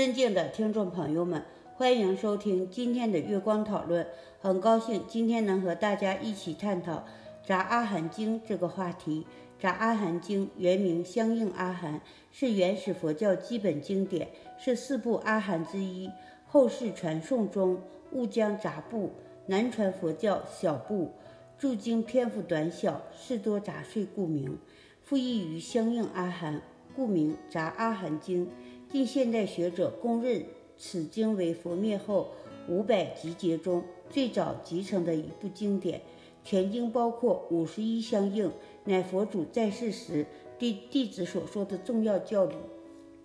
尊敬的听众朋友们，欢迎收听今天的月光讨论。很高兴今天能和大家一起探讨《杂阿含经》这个话题。《杂阿含经》原名《相应阿含》，是原始佛教基本经典，是四部阿含之一。后世传颂中误将杂部，南传佛教小部，注经篇幅短小，事多杂碎，故名。复译于相应阿含，故名《杂阿含经》。近现代学者公认此经为佛灭后五百集结中最早集成的一部经典。全经包括五十一相应，乃佛祖在世时对弟子所说的重要教理。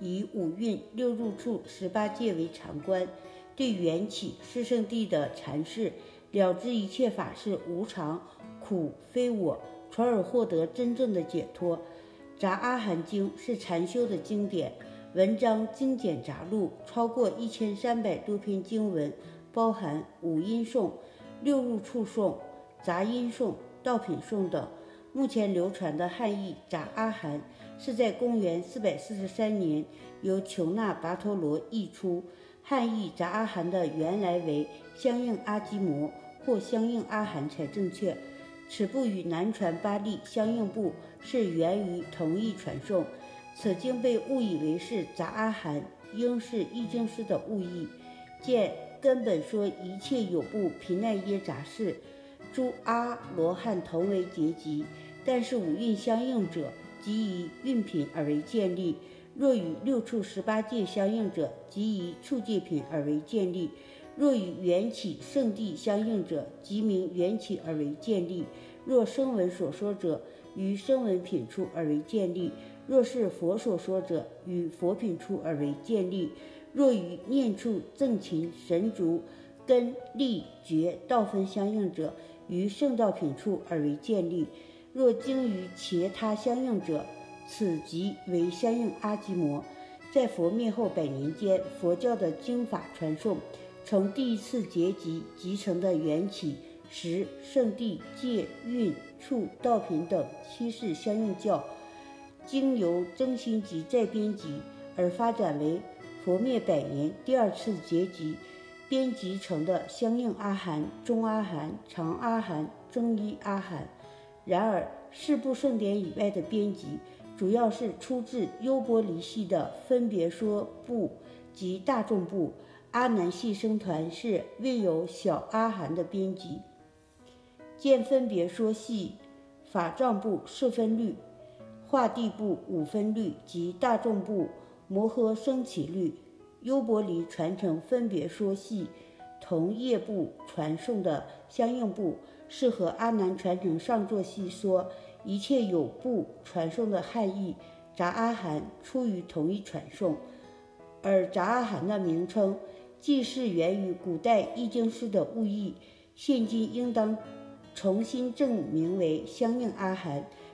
以五蕴六入处十八界为常观，对缘起是圣地的阐释，了知一切法是无常、苦、非我，从而获得真正的解脱。《杂阿含经》是禅修的经典。文章精简杂录，超过一千三百多篇经文，包含五音颂、六入处颂、杂音颂、道品颂等。目前流传的汉译《杂阿含》是在公元四百四十三年由琼那跋陀罗译出。汉译《杂阿含》的原来为相应阿基摩或相应阿含才正确。此部与南传巴利相应部是源于同一传颂。此经被误以为是杂阿含，应是易经师的误译。见根本说一切有部皮奈耶杂事，诸阿罗汉同为结集，但是五蕴相应者，即以蕴品而为建立；若与六处十八界相应者，即以处界品而为建立；若与缘起圣地相应者，即名缘起而为建立；若声闻所说者，于声闻品处而为建立。若是佛所说者，与佛品处而为建立；若与念处正勤神足根力觉道分相应者，于圣道品处而为建立；若经于其他相应者，此即为相应阿基摩。在佛灭后百年间，佛教的经法传颂，从第一次结集集成的缘起、时、圣地、界、运、处、道品等七世相应教。经由增新集再编辑而发展为佛灭百年第二次结集编辑成的相应阿含、中阿含、长阿含、中一阿含。然而，四部圣典以外的编辑，主要是出自优波离系的分别说部及大众部。阿难系僧团是未有小阿含的编辑。见分别说系法藏部四分律。化地部五分律及大众部摩诃升起律，优婆离传承分别说系同业部传送的相应部，是和阿难传承上座系说一切有部传送的汉译杂阿含出于同一传送，而杂阿含的名称既是源于古代译经师的误译，现今应当重新证明为相应阿含。